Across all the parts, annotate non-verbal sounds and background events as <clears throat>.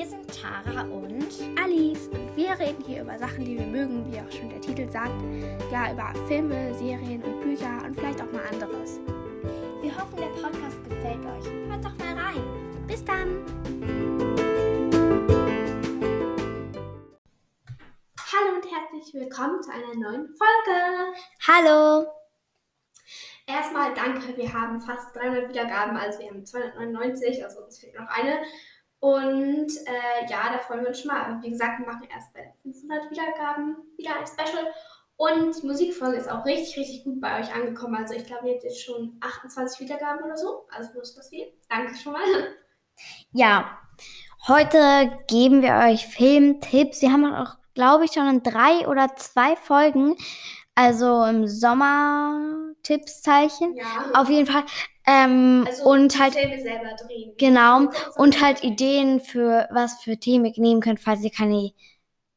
Wir sind Tara und Alice und wir reden hier über Sachen, die wir mögen, wie auch schon der Titel sagt. Ja, über Filme, Serien und Bücher und vielleicht auch mal anderes. wir hoffen, der Podcast gefällt euch. Hört doch mal rein. Bis dann! Hallo und herzlich willkommen zu einer neuen Folge. Hallo. Erstmal danke, wir haben fast 300 Wiedergaben, also wir haben 299, also uns fehlt noch eine. Und äh, ja, da freuen wir uns schon mal. Aber wie gesagt, wir machen erst bei 500 Wiedergaben wieder ein Special. Und die Musikfolge ist auch richtig, richtig gut bei euch angekommen. Also ich glaube, ihr habt jetzt schon 28 Wiedergaben oder so. Also ist das viel. Danke schon mal. Ja, heute geben wir euch Filmtipps. Wir haben auch, glaube ich, schon in drei oder zwei Folgen, also im Sommer Tippszeichen. Ja. Auf jeden Fall. Ähm, Also und halt Filme selber drehen. Genau. Und halt Ideen für was für Themen ihr nehmen könnt, falls ihr keine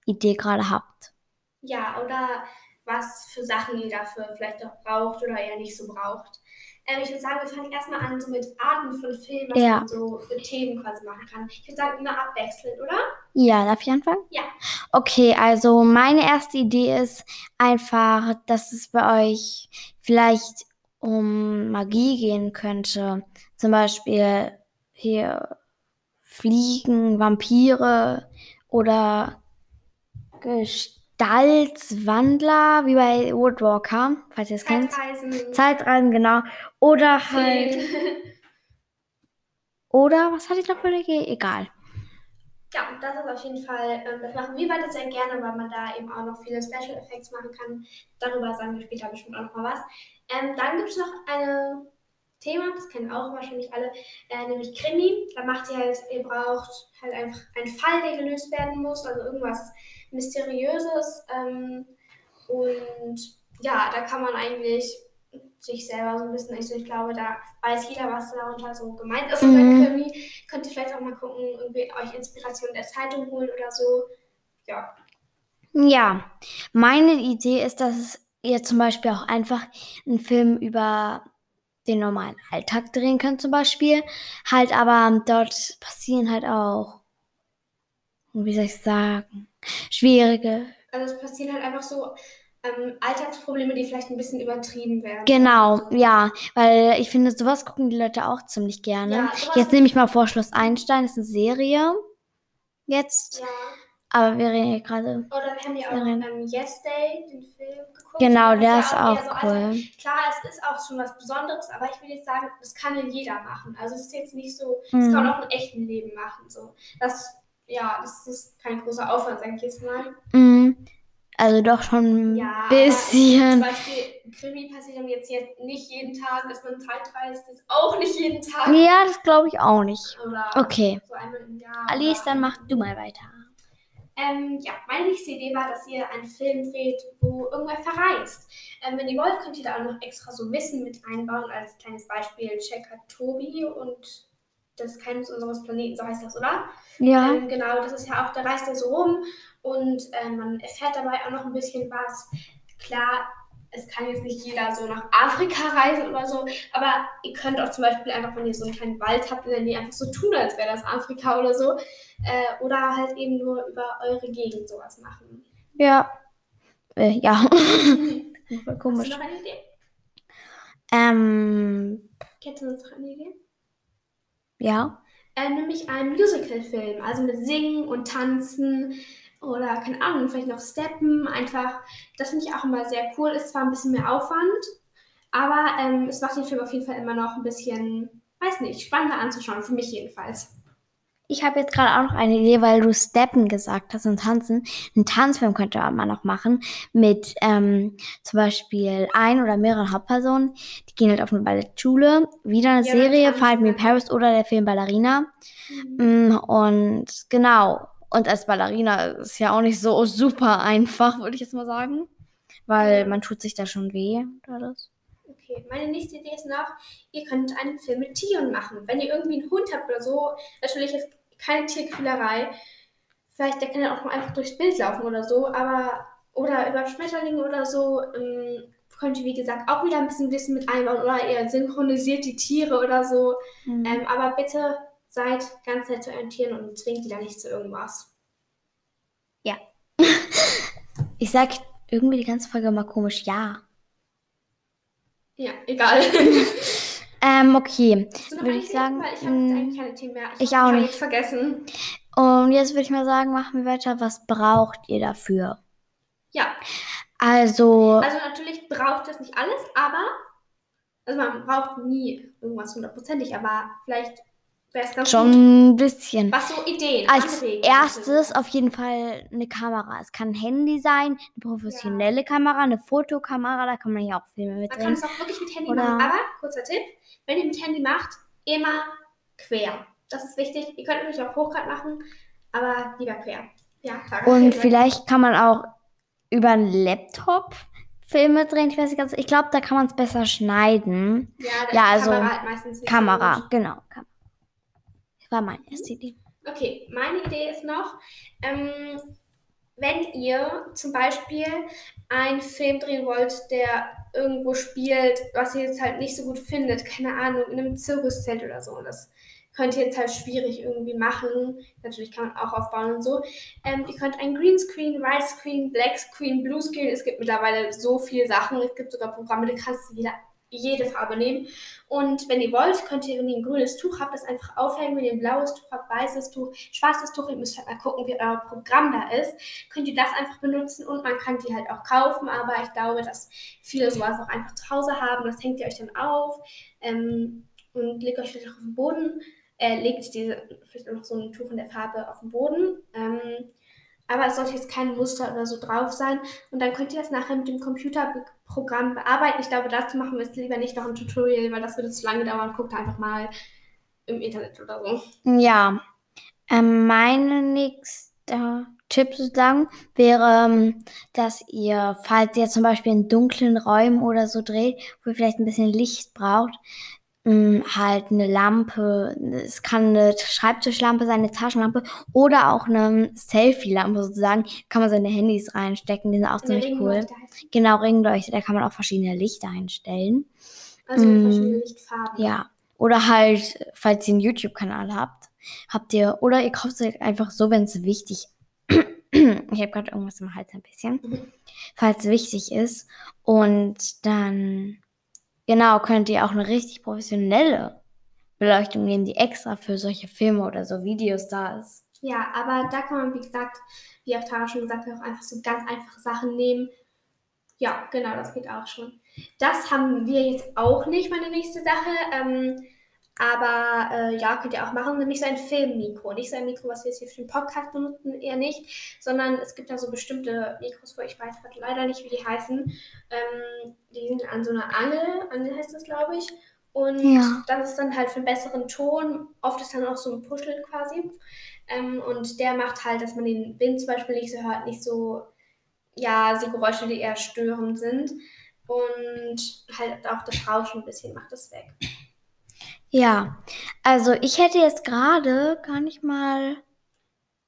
Idee gerade habt. Ja, oder was für Sachen ihr dafür vielleicht auch braucht oder eher nicht so braucht. Ähm, ich würde sagen, wir fangen erstmal an so mit Arten von Filmen, was Ja. man so für Themen quasi machen kann. Ich würde sagen, immer abwechselnd, oder? Ja, darf ich anfangen? Ja. Okay, also meine erste Idee ist einfach, dass es bei euch vielleicht um Magie gehen könnte. Zum Beispiel hier Fliegen, Vampire oder Gestaltswandler, wie bei Woodwalker, falls ihr es kennt. Zeitreisen. Zeitreisen, genau. Oder halt. <laughs> Oder was hatte ich noch für eine Idee? Egal. Ja, das ist auf jeden Fall, ähm, das machen wir beide sehr gerne, weil man da eben auch noch viele Special Effects machen kann. Darüber sagen wir später bestimmt auch noch mal was. Ähm, dann gibt es noch ein Thema, das kennen auch wahrscheinlich alle, äh, nämlich Krimi. Da macht ihr halt, ihr braucht halt einfach einen Fall, der gelöst werden muss, also irgendwas Mysteriöses. Ähm, und ja, da kann man eigentlich sich selber so ein bisschen, also ich glaube, da weiß jeder, was darunter so gemeint ist Mhm. der Krimi. Könnt ihr vielleicht auch mal gucken, irgendwie euch Inspiration der Zeitung holen oder so. Ja. Ja, meine Idee ist, dass es ihr zum Beispiel auch einfach einen Film über den normalen Alltag drehen könnt, zum Beispiel. Halt, aber dort passieren halt auch, wie soll ich sagen, schwierige. Also es passieren halt einfach so ähm, Alltagsprobleme, die vielleicht ein bisschen übertrieben werden. Genau, ja, weil ich finde, sowas gucken die Leute auch ziemlich gerne. Ja, Jetzt nehme ich mal vor, Schloss Einstein ist eine Serie. Jetzt. Ja. Aber wir reden hier gerade. Oder wir haben ja auch ähm, Yes Day, den Film geguckt. Genau, Das der ist eher auch so cool. Alltag. Klar, es ist auch schon was Besonderes, aber ich will jetzt sagen, das kann ja jeder machen. Also es ist jetzt nicht so, das Mhm. kann man auch im echten Leben machen. So. Das, ja, das ist kein großer Aufwand, sage ich jetzt mal. Mhm. Also doch schon ein Ja, bisschen. Zum Beispiel Krimi passiert jetzt, jetzt nicht jeden Tag, dass man Zeit reist, ist auch nicht jeden Tag. Ja, das glaube ich auch nicht. Oder Okay. so. Alice, dann mach du mal weiter. Ähm, ja, meine nächste Idee war, dass ihr einen Film dreht, wo irgendwer verreist. Ähm, wenn ihr wollt, könnt ihr da auch noch extra so Wissen mit einbauen. Als kleines Beispiel Checker Tobi und das Geheimnis unseres Planeten, so heißt das, oder? Ja. Ähm, genau, das ist ja auch, da reist er so rum und ähm, man erfährt dabei auch noch ein bisschen was. Klar, es kann jetzt nicht jeder so nach Afrika reisen oder so, aber ihr könnt auch zum Beispiel einfach, wenn ihr so einen kleinen Wald habt, in der Nähe einfach so tun, als wäre das Afrika oder so. Äh, oder halt eben nur über eure Gegend sowas machen. Ja. Äh, ja. Voll <laughs> Hast du komisch. noch eine Idee? Ähm, Kennst du noch eine Idee? Ja. Äh, nämlich einen Musical-Film, also mit Singen und Tanzen oder, keine Ahnung, vielleicht noch Steppen, einfach, das finde ich auch immer sehr cool, ist zwar ein bisschen mehr Aufwand, aber ähm, es macht den Film auf jeden Fall immer noch ein bisschen, weiß nicht, spannender anzuschauen, für mich jedenfalls. Ich habe jetzt gerade auch noch eine Idee, weil du Steppen gesagt hast und Tanzen. Einen Tanzfilm könnte man noch machen mit ähm, zum Beispiel ein oder mehreren Hauptpersonen. Die gehen halt auf eine Ballettschule. Wieder eine Ja, Serie, Fight Me. Paris oder der Film Ballerina. Mm, Und genau. Und als Ballerina ist ja auch nicht so super einfach, würde ich jetzt mal sagen. Weil man tut sich da schon weh. Das. Okay, meine nächste Idee ist noch, ihr könnt einen Film mit Tieren machen. Wenn ihr irgendwie einen Hund habt oder so, natürlich ist keine Tierquälerei. Vielleicht, der kann ja auch mal einfach durchs Bild laufen oder so, aber, oder über Schmetterlinge oder so, ähm, könnt ihr, wie gesagt, auch wieder ein bisschen Wissen mit einbauen oder ihr synchronisiert die Tiere oder so. Mhm. Ähm, aber bitte seid, ganz nett zu euren Tieren und zwingt die da nicht zu irgendwas. Ja. <laughs> ich sag irgendwie die ganze Folge mal komisch ja. Ja, egal. <laughs> Ähm, okay, noch würde ich sagen. Weil ich habe jetzt mm, eigentlich keine Themen mehr. ich hoffe, auch habe nicht. nichts vergessen. Und jetzt würde ich mal sagen, machen wir weiter. Was braucht ihr dafür? Ja, Also, also natürlich braucht das nicht alles, aber also man braucht nie irgendwas hundertprozentig, aber vielleicht wäre es ganz gut. schon ein bisschen. Was so Ideen, Als erstes auf jeden Fall eine Kamera. Es kann ein Handy sein, eine professionelle Kamera, eine Fotokamera, da kann man ja auch Filme mit Man kann es auch wirklich mit Handy Oder- machen. Aber, kurzer Tipp, wenn ihr mit Handy macht, immer quer. Das ist wichtig. Ihr könnt natürlich auch hochkant machen, aber lieber quer. Ja, klar. Und vielleicht kann man auch über einen Laptop Filme drehen. Ich weiß nicht ganz, ich glaube, da kann man es besser schneiden. Ja, da Ja, also Kamera halt meistens nicht so Kamera, gut. genau. War meine erste Idee. Okay, meine Idee ist noch, ähm, wenn ihr zum Beispiel einen Film drehen wollt, der irgendwo spielt, was ihr jetzt halt nicht so gut findet, keine Ahnung, in einem Zirkuszelt oder so, und das könnt ihr jetzt halt schwierig irgendwie machen. Natürlich kann man auch aufbauen und so. Ähm, ihr könnt ein Greenscreen, White Screen, Black Screen, Blue Screen, es gibt mittlerweile so viele Sachen. Es gibt sogar Programme, da kannst du jeder, jede Farbe nehmen. Und wenn ihr wollt, könnt ihr, wenn ihr ein grünes Tuch habt, das einfach aufhängen. Wenn ihr ein blaues Tuch habt, weißes Tuch, schwarzes Tuch, ihr müsst halt mal gucken, wie euer Programm da ist. Könnt ihr das einfach benutzen und man kann die halt auch kaufen. Aber ich glaube, dass viele sowas auch einfach zu Hause haben. Das hängt ihr euch dann auf ähm, und legt euch vielleicht auf den Boden. Äh, legt diese, vielleicht noch so ein Tuch in der Farbe auf den Boden. Ähm, aber es sollte jetzt kein Muster oder so drauf sein. Und dann könnt ihr das nachher mit dem Computerprogramm bearbeiten. Ich glaube, dazu machen wir es lieber nicht noch ein Tutorial, weil das würde zu lange dauern. Guckt einfach mal im Internet oder so. Ja, ähm, mein nächster Tipp sozusagen wäre, ähm, dass ihr, falls ihr zum Beispiel in dunklen Räumen oder so dreht, wo ihr vielleicht ein bisschen Licht braucht, halt eine Lampe, es kann eine Schreibtischlampe sein, eine Taschenlampe oder auch eine Selfie-Lampe sozusagen, kann man seine Handys reinstecken, die sind auch Eine ziemlich cool. Heißt- Genau, Ringleuchte, da kann man auch verschiedene Lichter einstellen. Also Mm, verschiedenen Lichtfarben. Ja. Oder halt, falls ihr einen YouTube-Kanal habt, habt ihr, oder ihr kauft es einfach so, wenn es wichtig <clears throat> Ich habe gerade irgendwas im Hals ein bisschen. Mhm. Falls es wichtig ist. Und dann, genau, könnt ihr auch eine richtig professionelle Beleuchtung nehmen, die extra für solche Filme oder so Videos da ist. Ja, aber da kann man, wie gesagt, wie auch Tara schon gesagt hat, auch einfach so ganz einfache Sachen nehmen. Ja, genau, das geht auch schon. Das haben wir jetzt auch nicht, meine nächste Sache. Ähm, aber äh, ja, könnt ihr auch machen, nämlich so ein Filmmikro. Nicht so ein Mikro, was wir jetzt hier für den Podcast benutzen, eher nicht, sondern es gibt da so bestimmte Mikros, wo ich weiß gerade leider nicht, wie die heißen. Ähm, die sind an so einer Angel, Angel heißt das, glaube ich. Und Ja. das ist dann halt für einen besseren Ton. Oft ist dann auch so ein Puschel quasi. Ähm, und der macht halt, dass man den Wind zum Beispiel nicht so hört, nicht so, ja, so Geräusche, die eher störend sind. Und halt auch das Rauschen ein bisschen macht das weg. Ja, also ich hätte jetzt gerade gar nicht mal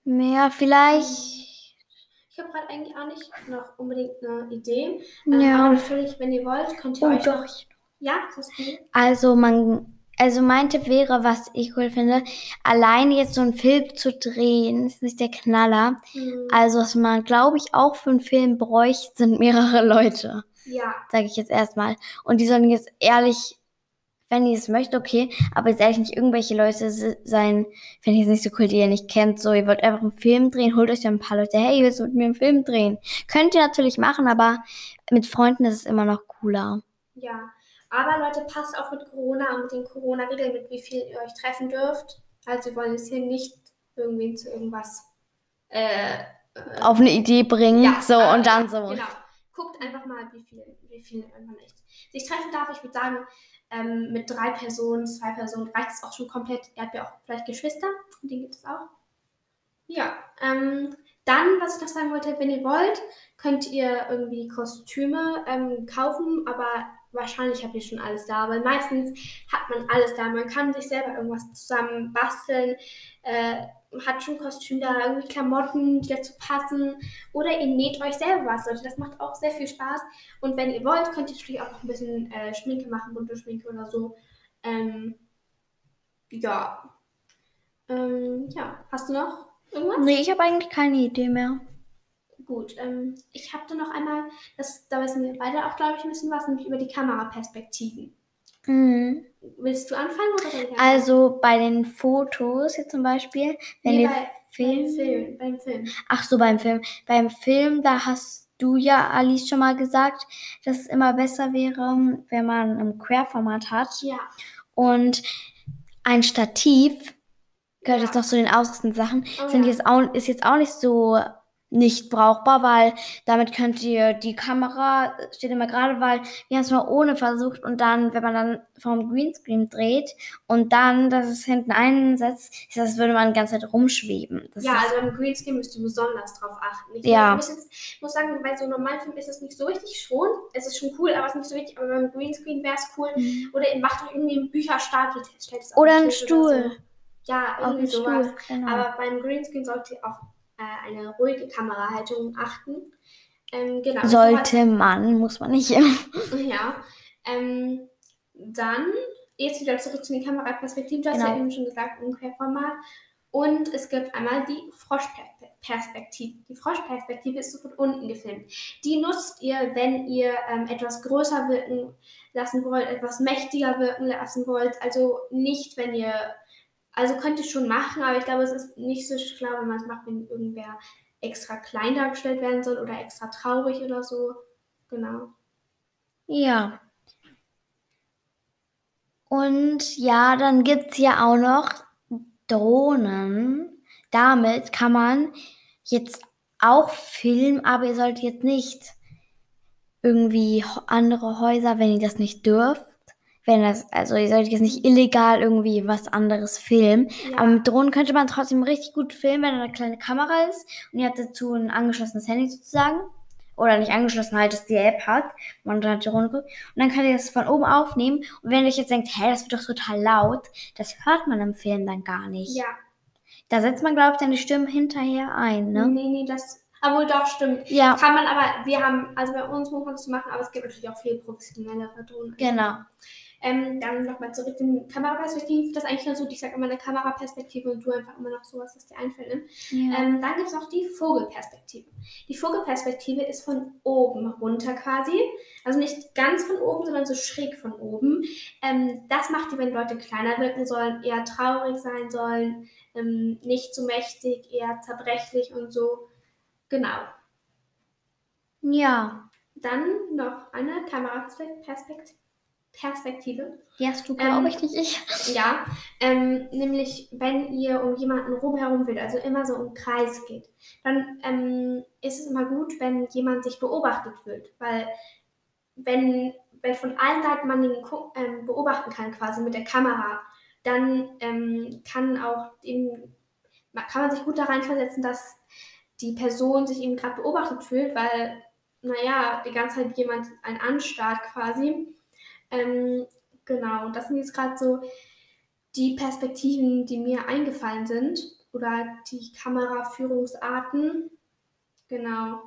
mehr, vielleicht. Ich habe gerade eigentlich auch nicht noch unbedingt eine Idee. Ähm, Ja. Aber natürlich, wenn ihr wollt, könnt ihr Oh, euch doch. noch. Ja, das ist gut. Also man, also mein Tipp wäre, was ich cool finde, alleine jetzt so einen Film zu drehen, ist nicht der Knaller. Hm, Also was man, glaube ich, auch für einen Film bräuchte, sind mehrere Leute, ja, sage ich jetzt erstmal. Und die sollen jetzt ehrlich, wenn ihr es möchtet, okay, aber jetzt ehrlich nicht irgendwelche Leute se- sein, finde ich jetzt nicht so cool, die ihr nicht kennt. So, ihr wollt einfach einen Film drehen, holt euch dann ein paar Leute, hey, willst du mit mir einen Film drehen? Könnt ihr natürlich machen, aber mit Freunden ist es immer noch cooler. ja. Aber Leute, passt auf mit Corona und mit den Corona-Regeln, mit wie viel ihr euch treffen dürft. Also wir wollen jetzt hier nicht irgendwen zu irgendwas äh, äh, Auf eine Idee bringen, Ja, so, äh, und dann so. Genau. Guckt einfach mal, wie viel, wie viel man echt sich treffen darf. Ich würde sagen, ähm, mit drei Personen, zwei Personen reicht es auch schon komplett. Ihr habt ja auch vielleicht Geschwister, den gibt es auch. Ja, ähm, dann, was ich noch sagen wollte, wenn ihr wollt, könnt ihr irgendwie Kostüme ähm, kaufen, aber wahrscheinlich habt ihr schon alles da, weil meistens hat man alles da. Man kann sich selber irgendwas zusammen basteln, äh, hat schon Kostüm da, irgendwie Klamotten, die dazu passen. Oder ihr näht euch selber was, Leute. Das macht auch sehr viel Spaß. Und wenn ihr wollt, könnt ihr natürlich auch noch ein bisschen äh, Schminke machen, bunte Schminke oder so. Ähm, ja. Ähm, ja, hast du noch irgendwas? Nee, ich habe eigentlich keine Idee mehr. Gut, ähm, ich habe da noch einmal, das, da wissen wir beide auch, glaube ich, ein bisschen was, nämlich über die Kameraperspektiven. Mhm. Willst du anfangen oder soll ich anfangen? Also bei den Fotos jetzt zum Beispiel, wenn nee, bei, beim Film. Film, beim Film. Ach so, beim Film. Beim Film, da hast du ja, Alice, schon mal gesagt, dass es immer besser wäre, wenn man ein Querformat hat. Ja, Und ein Stativ, gehört Ja. jetzt noch zu den ausrüstenden Sachen, Oh sind ja. jetzt auch, ist jetzt auch nicht so nicht brauchbar, weil damit könnt ihr die Kamera, steht immer gerade, weil wir haben es mal ohne versucht und dann, wenn man dann vom Greenscreen dreht und dann das es hinten einsetzt, ist das, würde man die ganze Zeit rumschweben. Das ja also beim Greenscreen müsst ihr besonders drauf achten. Ich Ja. muss, jetzt, muss sagen, bei so einem normalen Film ist es nicht so wichtig schon. Es ist schon cool, aber es ist nicht so wichtig. Aber beim Greenscreen wäre es cool. Oder ihr macht euch irgendwie einen Bücherstapel, stellt es auf Mhm. Oder einen Stuhl. so. Ja, irgendwie sowas. Stuhl, genau. Aber beim Greenscreen solltet ihr auf äh, eine ruhige Kamerahaltung achten. Ähm, genau. Sollte man, muss man nicht. <laughs> Ja. Ähm, dann jetzt wieder zurück zu den Kameraperspektiven. Du hast Genau. ja eben schon gesagt, ein Querformat. Und es gibt einmal die Froschperspektive. Die Froschperspektive ist so von unten gefilmt. Die nutzt ihr, wenn ihr ähm, etwas größer wirken lassen wollt, etwas mächtiger wirken lassen wollt. Also nicht, wenn ihr, also könnt ihr schon machen, aber ich glaube, es ist nicht so schlau, wenn man es macht, wenn irgendwer extra klein dargestellt werden soll oder extra traurig oder so. Genau. Ja. Und ja, dann gibt es ja auch noch Drohnen. Damit kann man jetzt auch filmen, aber ihr sollt jetzt nicht irgendwie andere Häuser, wenn ihr das nicht dürft. Wenn das, also ihr solltet jetzt nicht illegal irgendwie was anderes filmen. Ja. Aber mit Drohnen könnte man trotzdem richtig gut filmen, wenn da eine kleine Kamera ist und ihr habt dazu ein angeschlossenes Handy sozusagen. Oder nicht angeschlossen, halt, dass die App hat. Man dann die Drohne guckt. Und dann könnt ihr das von oben aufnehmen. Und wenn ihr euch jetzt denkt, hä, das wird doch total laut, das hört man im Film dann gar nicht. Ja. Da setzt man, glaube ich, dann die Stimmen hinterher ein, ne? Nee, nee, das. Aber wohl doch, stimmt. Ja, Kann man aber, wir haben, also bei uns muss man das machen, aber es gibt natürlich auch viel professionellere Drohnen. genau. Ähm, dann nochmal zurück in Kameraperspektive. Das ist eigentlich nur so, ich sage immer eine Kameraperspektive und du einfach immer noch sowas, was dir einfällt. Ne? Ja. Ähm, dann gibt es noch die Vogelperspektive. Die Vogelperspektive ist von oben runter quasi. Also nicht ganz von oben, sondern so schräg von oben. Ähm, das macht die, wenn Leute kleiner wirken sollen, eher traurig sein sollen, ähm, nicht so mächtig, eher zerbrechlich und so. Genau. ja. Dann noch eine Kameraperspektive. Perspektive. Die hast du, Ähm, glaube ich, nicht ich. Ja, ähm, nämlich wenn ihr um jemanden rumherum will, also immer so im Kreis geht, dann ähm, ist es immer gut, wenn jemand sich beobachtet fühlt, weil wenn, wenn von allen Seiten man ihn ähm, beobachten kann, quasi mit der Kamera, dann ähm, kann auch eben, kann man sich gut da reinversetzen, dass die Person sich eben gerade beobachtet fühlt, weil, naja, die ganze Zeit jemand einen anstarrt quasi. Ähm, genau, das sind jetzt gerade so die Perspektiven, die mir eingefallen sind oder die Kameraführungsarten. Genau.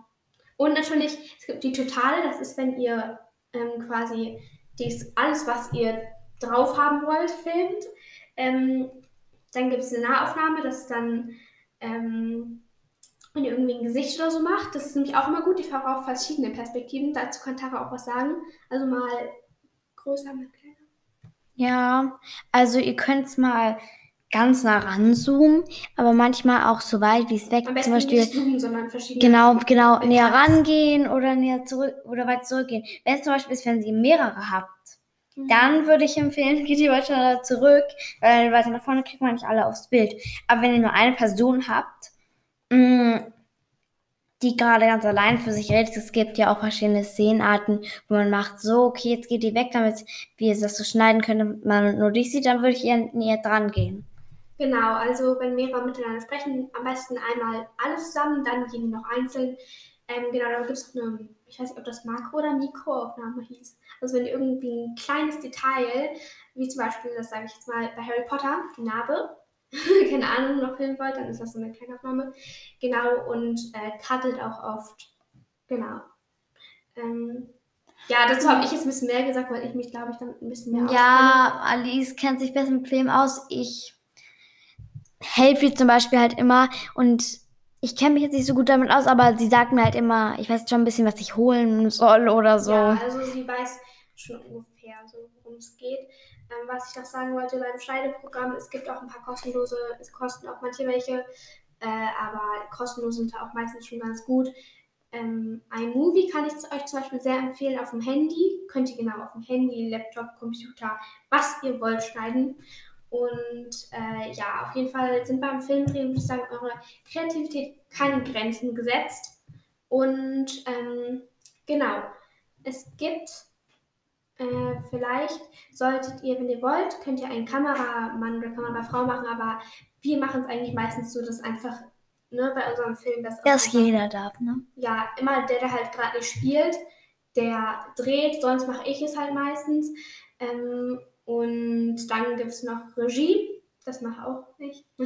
Und natürlich, es gibt die Totale, das ist, wenn ihr ähm, quasi dies, alles, was ihr drauf haben wollt, filmt. Ähm, dann gibt es eine Nahaufnahme, das ist dann, ähm, wenn ihr irgendwie ein Gesicht oder so macht. Das ist nämlich auch immer gut, ich fahre auf verschiedene Perspektiven. Dazu kann Tara auch was sagen. Also mal größer, mal kleiner. Ja, also ihr könnt es mal ganz nah ranzoomen, aber manchmal auch so weit, wie es weg. Am Zum Beispiel nicht zoomen, sondern verschiedene. genau, genau Mit näher rangehen oder näher zurück oder weit zurückgehen. Wenn es zum Beispiel ist, wenn ihr mehrere habt, Mhm. dann würde ich empfehlen, <laughs> geht ihr weiter zurück, weil weiter nach vorne kriegt man nicht alle aufs Bild. Aber wenn ihr nur eine Person habt, mh, die gerade ganz allein für sich redet, es gibt ja auch verschiedene Szenenarten, wo man macht so, okay, jetzt geht die weg, damit wir das so schneiden können, man nur dich sieht, dann würde ich eher näher dran gehen. Genau, also wenn mehrere miteinander sprechen, am besten einmal alles zusammen, dann jeden noch einzeln. Ähm, genau, dann gibt es noch eine, ich weiß nicht, ob das Makro- oder Mikroaufnahme hieß. Also wenn ihr irgendwie ein kleines Detail, wie zum Beispiel, das sage ich jetzt mal bei Harry Potter, die Narbe, <laughs> keine Ahnung, noch filmen wollt, dann ist das so eine kleine Aufnahme. Genau, und äh, cuttet auch oft. Genau. Ähm, ja, dazu habe ich jetzt ein bisschen mehr gesagt, weil ich mich, glaube ich, damit ein bisschen mehr auskenne. Ja, Alice kennt sich besser mit Film aus. Ich helfe ihr zum Beispiel halt immer und ich kenne mich jetzt nicht so gut damit aus, aber sie sagt mir halt immer, ich weiß schon ein bisschen, was ich holen soll oder so. Ja, also sie weiß schon ungefähr, so, worum es geht. Ähm, was ich noch sagen wollte beim Schneideprogramm, es gibt auch ein paar kostenlose, es kosten auch manche welche, äh, aber kostenlos sind auch meistens schon ganz gut. Ähm, iMovie kann ich euch zum Beispiel sehr empfehlen auf dem Handy. Könnt ihr genau auf dem Handy, Laptop, Computer, was ihr wollt, schneiden. Und äh, ja, auf jeden Fall sind beim Filmdrehen, würde ich sagen, eure Kreativität keine Grenzen gesetzt. Und ähm, genau, es gibt äh, vielleicht, solltet ihr, wenn ihr wollt, könnt ihr einen Kameramann oder Kamerafrau machen, aber wir machen es eigentlich meistens so, dass einfach ne, bei unserem Film, dass, dass jeder darf, ne? Ja, immer der, der halt gerade nicht spielt, der dreht, sonst mache ich es halt meistens. Ähm, und dann gibt es noch Regie. Das mache auch nicht. <laughs>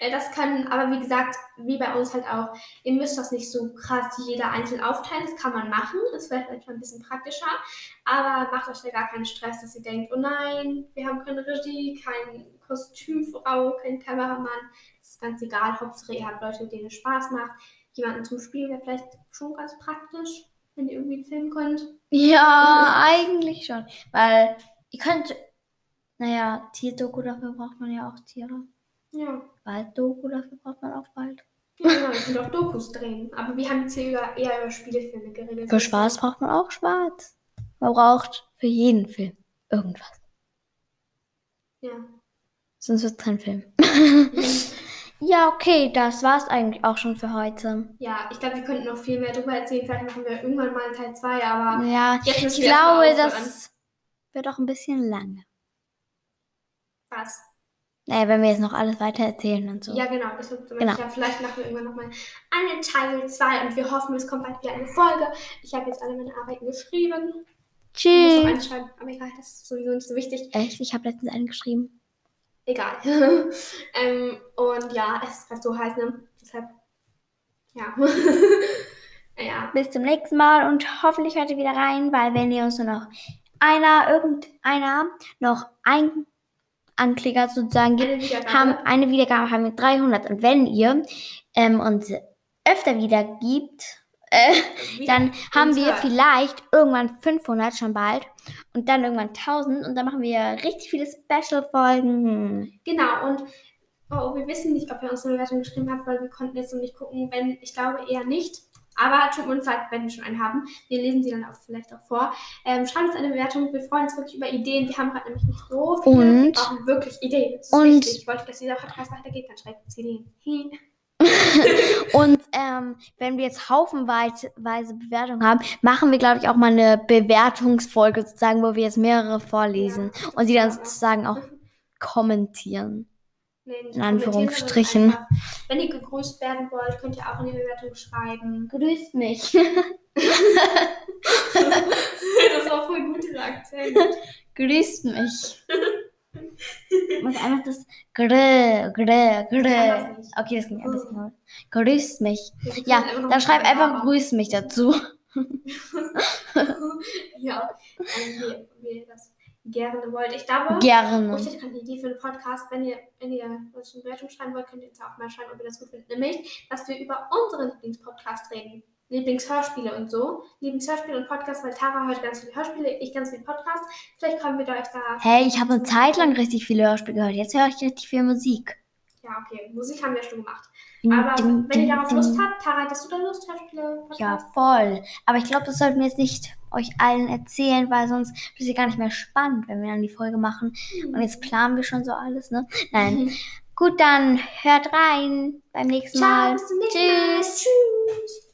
das kann, aber wie gesagt, wie bei uns halt auch, ihr müsst das nicht so krass jeder einzeln aufteilen. Das kann man machen. Es wäre vielleicht ein bisschen praktischer. Aber macht euch da gar keinen Stress, dass ihr denkt, oh nein, wir haben keine Regie, kein Kostümfrau, kein Kameramann. Das ist ganz egal. Hauptsache, ihr habt Leute, denen es Spaß macht. Jemanden zum Spielen wäre vielleicht schon ganz praktisch wenn ihr irgendwie einen Film könnt? Ja, <laughs> eigentlich schon. Weil ihr könnt, naja, Tierdoku, dafür braucht man ja auch Tiere. Ja. Walddoku, dafür braucht man auch Wald. Ja, genau, ich will auch Dokus drehen. Aber wir haben jetzt hier über, eher über Spielfilme geredet. Für Spaß braucht man auch Spaß. Man braucht für jeden Film irgendwas. Ja. Sonst wird es kein Film. <laughs> Ja, okay, das war's eigentlich auch schon für heute. Ja, ich glaube, wir könnten noch viel mehr darüber erzählen. Vielleicht machen wir irgendwann mal Teil 2, aber ja, jetzt müssen ich wir glaube, das wird auch ein bisschen lange. Was? Naja, wenn wir jetzt noch alles weiter erzählen und so. Ja, genau. Das wird genau. Ja, vielleicht machen wir irgendwann nochmal einen Teil 2 und wir hoffen, es kommt bald wieder eine Folge. Ich habe jetzt alle meine Arbeiten geschrieben. Tschüss. Ich muss noch aber egal, das ist sowieso nicht so wichtig. Echt? Ich habe letztens einen geschrieben egal. <laughs> ähm, und ja, es ist gerade so heiß, ne? Deshalb, ja. <laughs> ja. Bis zum nächsten Mal und hoffentlich hört ihr wieder rein, weil wenn ihr uns nur noch einer, irgendeiner noch ein Anklicker sozusagen gibt, eine Wiedergabe. haben eine Wiedergabe haben wir 300 und wenn ihr ähm, uns öfter <laughs> wieder gibt, äh, dann haben wir vielleicht irgendwann 500 schon bald und dann irgendwann 1000 und dann machen wir richtig viele Special-Folgen. Genau, und oh, wir wissen nicht, ob ihr uns eine Bewertung geschrieben habt, weil wir konnten jetzt noch nicht gucken. Wenn, ich glaube eher nicht. Aber tut uns leid, wenn wir schon einen haben. Wir lesen sie dann auch vielleicht auch vor. Ähm, schreibt uns eine Bewertung. Wir freuen uns wirklich über Ideen. Wir haben gerade nämlich nicht so viele. Und, wir brauchen wirklich Ideen. Und wichtig. Ich wollte, dass dieser Podcast weitergeht. Dann schreibt uns Ideen. <laughs> und ähm, wenn wir jetzt haufenweise Bewertungen haben, machen wir, glaube ich, auch mal eine Bewertungsfolge sozusagen, wo wir jetzt mehrere vorlesen ja, und sie dann sozusagen auch kommentieren. Nee, in Anführungsstrichen. Wenn ihr gegrüßt werden wollt, könnt ihr auch in die Bewertung schreiben. Grüßt mich. <laughs> das war voll gut Akzent. Grüßt mich. <laughs> muss einfach das grrr, grrr, grrr. Okay, das ging ein bisschen Grüßt mich. Ja, dann schreib einfach grüß mich dazu. <laughs> ja, ähm, wie, ihr das gerne wollt. Ich glaube, gerne. Ich hätte gerade eine Idee für einen Podcast. Wenn ihr, wenn ihr uns eine Bewertung schreiben wollt, könnt ihr jetzt auch mal schreiben, ob ihr das gut findet. Nämlich, dass wir über unseren Lieblingspodcast reden. Lieblingshörspiele und so. Lieblingshörspiele und Podcast, weil Tara hört ganz viele Hörspiele, ich ganz viele Podcasts. Vielleicht kommen wir da euch da. Hey, ich habe eine Zeit lang richtig viele Hörspiele gehört. Jetzt höre ich richtig viel Musik. Ja, okay. Musik haben wir schon gemacht. Aber ding, wenn ihr darauf Lust habt, Tara, hättest du da Lust, Hörspiele? Ja, voll. Aber ich glaube, das sollten wir jetzt nicht euch allen erzählen, weil sonst ist es gar nicht mehr spannend, wenn wir dann die Folge machen. Mhm. Und jetzt planen wir schon so alles, ne? Nein. Mhm. Gut, dann hört rein beim nächsten Ciao, Mal. Bis zum nächsten Tschüss. Mal. Tschüss.